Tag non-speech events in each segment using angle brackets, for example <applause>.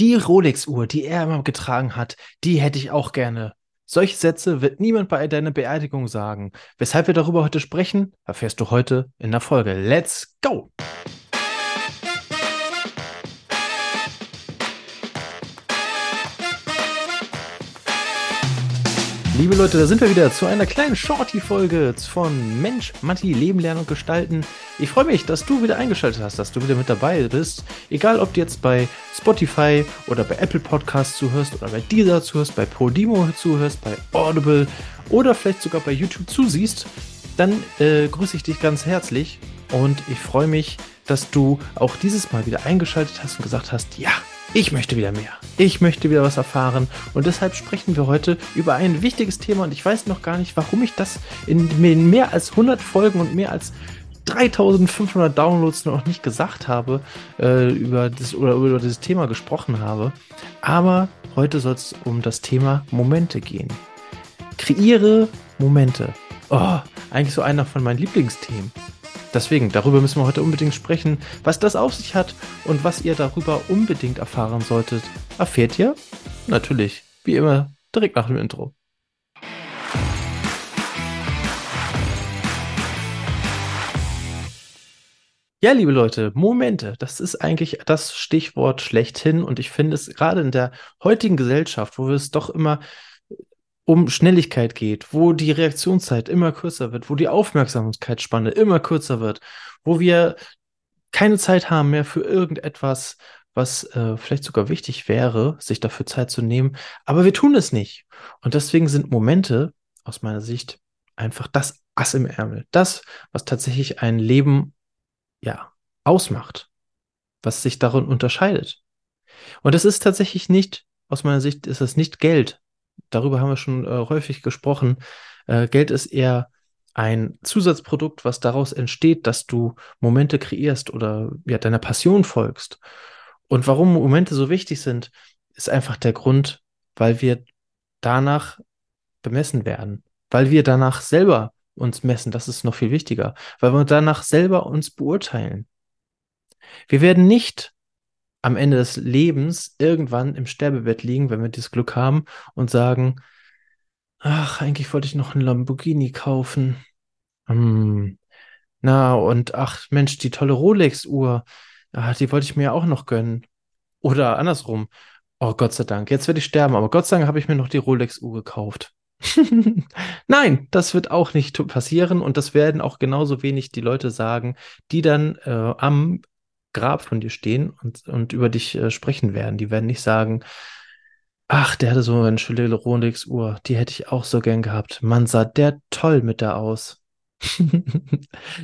die Rolex-Uhr, die er immer getragen hat, die hätte ich auch gerne. Solche Sätze wird niemand bei deiner Beerdigung sagen. Weshalb wir darüber heute sprechen, erfährst du heute in der Folge. Let's go! Liebe Leute, da sind wir wieder zu einer kleinen Shorty-Folge von Mensch, Matti, Leben, Lernen und Gestalten. Ich freue mich, dass du wieder eingeschaltet hast, dass du wieder mit dabei bist. Egal, ob du jetzt bei Spotify oder bei Apple Podcasts zuhörst oder bei Deezer zuhörst, bei Podimo zuhörst, bei Audible oder vielleicht sogar bei YouTube zusiehst, dann äh, grüße ich dich ganz herzlich und ich freue mich, dass du auch dieses Mal wieder eingeschaltet hast und gesagt hast, ja, ich möchte wieder mehr. Ich möchte wieder was erfahren. Und deshalb sprechen wir heute über ein wichtiges Thema. Und ich weiß noch gar nicht, warum ich das in mehr als 100 Folgen und mehr als 3500 Downloads noch nicht gesagt habe, äh, über das oder über dieses Thema gesprochen habe. Aber heute soll es um das Thema Momente gehen. Kreiere Momente. Oh, eigentlich so einer von meinen Lieblingsthemen. Deswegen, darüber müssen wir heute unbedingt sprechen. Was das auf sich hat und was ihr darüber unbedingt erfahren solltet, erfährt ihr natürlich, wie immer, direkt nach dem Intro. Ja, liebe Leute, Momente, das ist eigentlich das Stichwort schlechthin und ich finde es gerade in der heutigen Gesellschaft, wo wir es doch immer um Schnelligkeit geht, wo die Reaktionszeit immer kürzer wird, wo die Aufmerksamkeitsspanne immer kürzer wird, wo wir keine Zeit haben mehr für irgendetwas, was äh, vielleicht sogar wichtig wäre, sich dafür Zeit zu nehmen, aber wir tun es nicht. Und deswegen sind Momente aus meiner Sicht einfach das Ass im Ärmel, das, was tatsächlich ein Leben ja ausmacht, was sich darin unterscheidet. Und es ist tatsächlich nicht, aus meiner Sicht ist es nicht Geld, darüber haben wir schon äh, häufig gesprochen. Äh, Geld ist eher ein Zusatzprodukt, was daraus entsteht, dass du Momente kreierst oder ja, deiner Passion folgst. Und warum Momente so wichtig sind, ist einfach der Grund, weil wir danach bemessen werden, weil wir danach selber uns messen, das ist noch viel wichtiger, weil wir danach selber uns beurteilen. Wir werden nicht am Ende des Lebens irgendwann im Sterbebett liegen, wenn wir dieses Glück haben und sagen, ach, eigentlich wollte ich noch einen Lamborghini kaufen. Hm. Na, und ach, Mensch, die tolle Rolex-Uhr, ah, die wollte ich mir auch noch gönnen. Oder andersrum. Oh, Gott sei Dank, jetzt werde ich sterben, aber Gott sei Dank habe ich mir noch die Rolex-Uhr gekauft. <laughs> Nein, das wird auch nicht passieren und das werden auch genauso wenig die Leute sagen, die dann äh, am Grab von dir stehen und, und über dich äh, sprechen werden. Die werden nicht sagen, ach, der hatte so eine schöne Rolex-Uhr, die hätte ich auch so gern gehabt. Man sah der toll mit der aus. <laughs>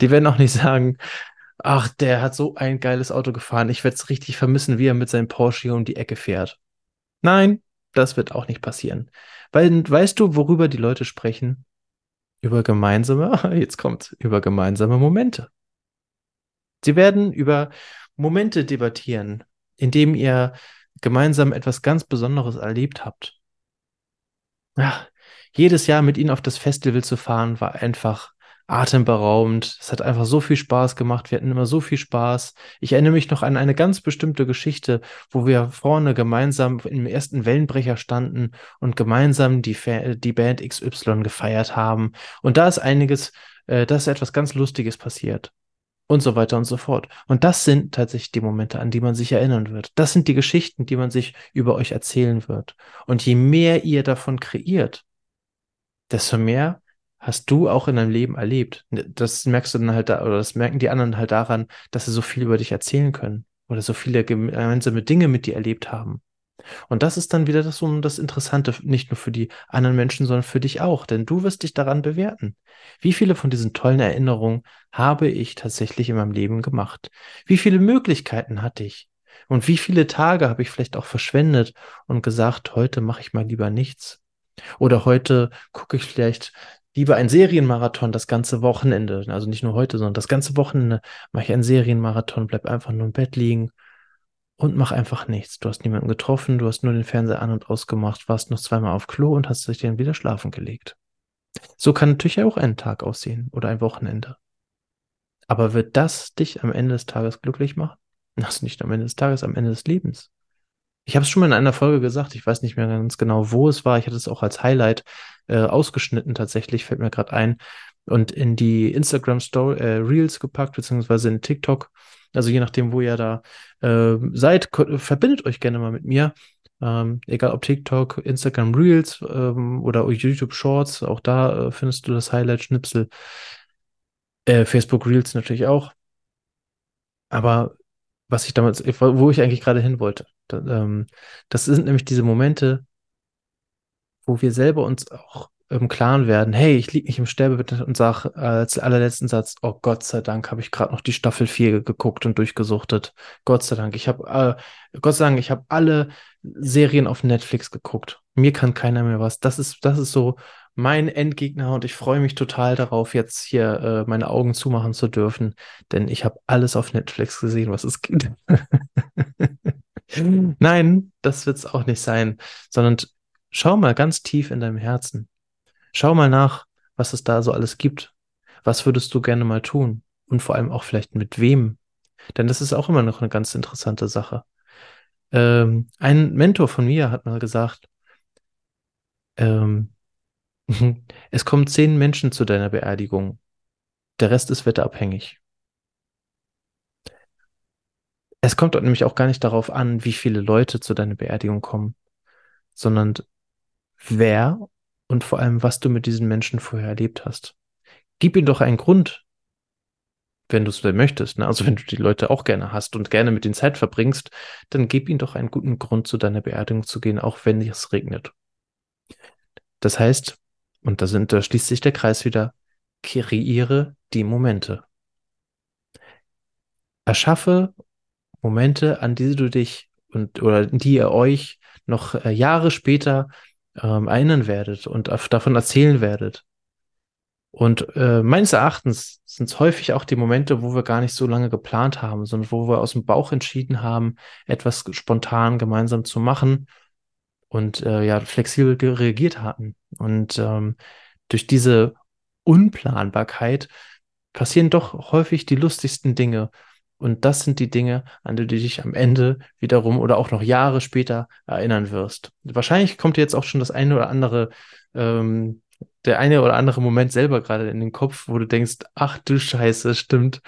die werden auch nicht sagen, ach, der hat so ein geiles Auto gefahren. Ich werde es richtig vermissen, wie er mit seinem Porsche um die Ecke fährt. Nein, das wird auch nicht passieren. Weil, weißt du, worüber die Leute sprechen? Über gemeinsame, <laughs> jetzt kommt, über gemeinsame Momente. Sie werden über Momente debattieren, in dem ihr gemeinsam etwas ganz Besonderes erlebt habt. Ja, jedes Jahr mit ihnen auf das Festival zu fahren, war einfach atemberaubend. Es hat einfach so viel Spaß gemacht. Wir hatten immer so viel Spaß. Ich erinnere mich noch an eine ganz bestimmte Geschichte, wo wir vorne gemeinsam im ersten Wellenbrecher standen und gemeinsam die, die Band XY gefeiert haben. Und da ist einiges, äh, da ist etwas ganz Lustiges passiert und so weiter und so fort. Und das sind tatsächlich die Momente, an die man sich erinnern wird. Das sind die Geschichten, die man sich über euch erzählen wird. Und je mehr ihr davon kreiert, desto mehr hast du auch in deinem Leben erlebt. Das merkst du dann halt da, oder das merken die anderen halt daran, dass sie so viel über dich erzählen können oder so viele gemeinsame Dinge mit dir erlebt haben. Und das ist dann wieder das, das Interessante, nicht nur für die anderen Menschen, sondern für dich auch, denn du wirst dich daran bewerten. Wie viele von diesen tollen Erinnerungen habe ich tatsächlich in meinem Leben gemacht? Wie viele Möglichkeiten hatte ich? Und wie viele Tage habe ich vielleicht auch verschwendet und gesagt, heute mache ich mal lieber nichts? Oder heute gucke ich vielleicht lieber einen Serienmarathon das ganze Wochenende. Also nicht nur heute, sondern das ganze Wochenende mache ich einen Serienmarathon, bleib einfach nur im Bett liegen und mach einfach nichts. Du hast niemanden getroffen, du hast nur den Fernseher an und ausgemacht, warst noch zweimal auf Klo und hast dich dann wieder schlafen gelegt. So kann natürlich auch ein Tag aussehen oder ein Wochenende. Aber wird das dich am Ende des Tages glücklich machen? <laughs> Das nicht am Ende des Tages, am Ende des Lebens. Ich habe es schon mal in einer Folge gesagt, ich weiß nicht mehr ganz genau, wo es war. Ich hatte es auch als Highlight äh, ausgeschnitten, tatsächlich, fällt mir gerade ein. Und in die Instagram Story, äh, Reels gepackt, beziehungsweise in TikTok. Also je nachdem, wo ihr da äh, seid, verbindet euch gerne mal mit mir. Ähm, egal ob TikTok, Instagram Reels ähm, oder YouTube Shorts, auch da äh, findest du das Highlight-Schnipsel. Äh, Facebook Reels natürlich auch. Aber was ich damals, wo ich eigentlich gerade hin wollte, da, ähm, das sind nämlich diese Momente, wo wir selber uns auch im Klaren werden, hey, ich liege nicht im Sterbebett und sage als allerletzten Satz, oh Gott sei Dank habe ich gerade noch die Staffel 4 geguckt und durchgesuchtet. Gott sei Dank, ich habe äh, Gott sei Dank, ich habe alle Serien auf Netflix geguckt. Mir kann keiner mehr was. Das ist das ist so mein Endgegner und ich freue mich total darauf, jetzt hier äh, meine Augen zumachen zu dürfen, denn ich habe alles auf Netflix gesehen, was es gibt. <laughs> Nein, das wird es auch nicht sein, sondern schau mal ganz tief in deinem Herzen. Schau mal nach, was es da so alles gibt. Was würdest du gerne mal tun? Und vor allem auch vielleicht mit wem? Denn das ist auch immer noch eine ganz interessante Sache. Ähm, ein Mentor von mir hat mal gesagt, ähm, <laughs> es kommen zehn Menschen zu deiner Beerdigung. Der Rest ist wetterabhängig. Es kommt dort nämlich auch gar nicht darauf an, wie viele Leute zu deiner Beerdigung kommen, sondern wer und vor allem, was du mit diesen Menschen vorher erlebt hast. Gib ihnen doch einen Grund, wenn du es möchtest. Ne? Also wenn du die Leute auch gerne hast und gerne mit ihnen Zeit verbringst, dann gib ihnen doch einen guten Grund, zu deiner Beerdigung zu gehen, auch wenn es regnet. Das heißt, und da, sind, da schließt sich der Kreis wieder, kreiere die Momente. Erschaffe Momente, an die du dich und oder die ihr euch noch äh, Jahre später ähm, erinnern werdet und davon erzählen werdet. Und äh, meines Erachtens sind es häufig auch die Momente, wo wir gar nicht so lange geplant haben, sondern wo wir aus dem Bauch entschieden haben, etwas spontan gemeinsam zu machen und äh, ja flexibel reagiert hatten. Und ähm, durch diese Unplanbarkeit passieren doch häufig die lustigsten Dinge. Und das sind die Dinge, an die du dich am Ende wiederum oder auch noch Jahre später erinnern wirst. Wahrscheinlich kommt dir jetzt auch schon das eine oder andere, ähm, der eine oder andere Moment selber gerade in den Kopf, wo du denkst, ach du Scheiße, stimmt.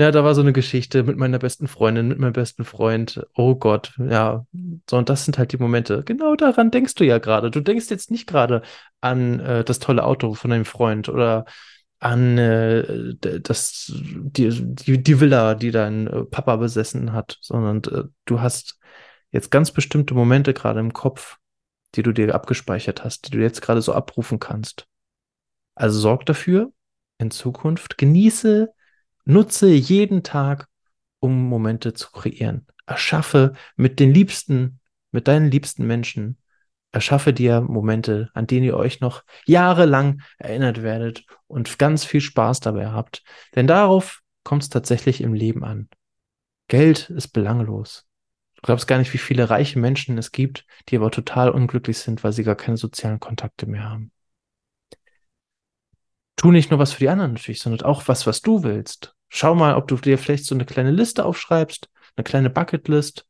Ja, da war so eine Geschichte mit meiner besten Freundin, mit meinem besten Freund. Oh Gott, ja. So, und das sind halt die Momente. Genau daran denkst du ja gerade. Du denkst jetzt nicht gerade an äh, das tolle Auto von deinem Freund oder an äh, das, die, die, die Villa, die dein äh, Papa besessen hat, sondern äh, du hast jetzt ganz bestimmte Momente gerade im Kopf, die du dir abgespeichert hast, die du jetzt gerade so abrufen kannst. Also sorg dafür, in Zukunft genieße, nutze jeden Tag, um Momente zu kreieren. Erschaffe mit den Liebsten, mit deinen liebsten Menschen Erschaffe dir Momente, an denen ihr euch noch jahrelang erinnert werdet und ganz viel Spaß dabei habt. Denn darauf kommt es tatsächlich im Leben an. Geld ist belanglos. Du glaubst gar nicht, wie viele reiche Menschen es gibt, die aber total unglücklich sind, weil sie gar keine sozialen Kontakte mehr haben. Tu nicht nur was für die anderen natürlich, sondern auch was, was du willst. Schau mal, ob du dir vielleicht so eine kleine Liste aufschreibst, eine kleine Bucketlist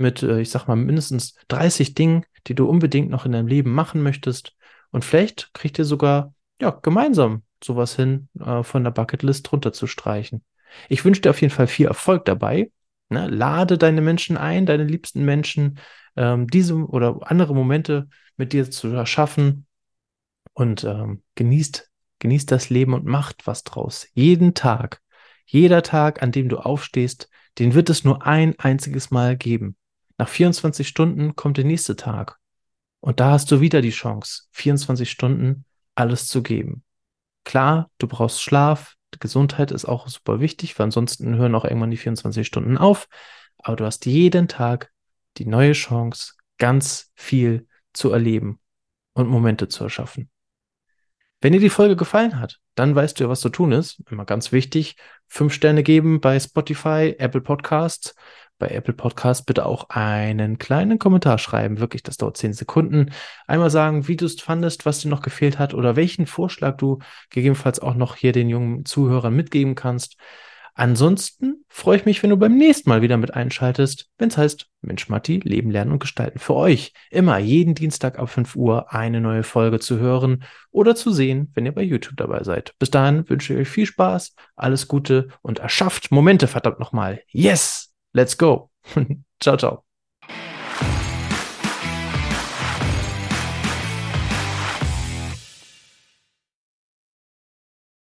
mit, äh, ich sag mal, mindestens 30 Dingen, die du unbedingt noch in deinem Leben machen möchtest. Und vielleicht kriegt ihr sogar, ja, gemeinsam sowas hin, äh, von der Bucketlist runterzustreichen. Ich wünsche dir auf jeden Fall viel Erfolg dabei. Ne? Lade deine Menschen ein, deine liebsten Menschen, ähm, diese oder andere Momente mit dir zu erschaffen und ähm, genießt, genießt das Leben und macht was draus. Jeden Tag, jeder Tag, an dem du aufstehst, den wird es nur ein einziges Mal geben. Nach 24 Stunden kommt der nächste Tag. Und da hast du wieder die Chance, 24 Stunden alles zu geben. Klar, du brauchst Schlaf, Gesundheit ist auch super wichtig, weil ansonsten hören auch irgendwann die 24 Stunden auf. Aber du hast jeden Tag die neue Chance, ganz viel zu erleben und Momente zu erschaffen. Wenn dir die Folge gefallen hat, dann weißt du ja, was zu tun ist. Immer ganz wichtig. Fünf Sterne geben bei Spotify, Apple Podcasts bei Apple Podcast bitte auch einen kleinen Kommentar schreiben. Wirklich, das dauert zehn Sekunden. Einmal sagen, wie du es fandest, was dir noch gefehlt hat oder welchen Vorschlag du gegebenenfalls auch noch hier den jungen Zuhörern mitgeben kannst. Ansonsten freue ich mich, wenn du beim nächsten Mal wieder mit einschaltest, wenn es heißt Mensch Matti, Leben, Lernen und Gestalten. Für euch immer jeden Dienstag ab 5 Uhr eine neue Folge zu hören oder zu sehen, wenn ihr bei YouTube dabei seid. Bis dahin wünsche ich euch viel Spaß, alles Gute und erschafft Momente, verdammt nochmal. Yes! Let's go! <laughs> ciao, ciao.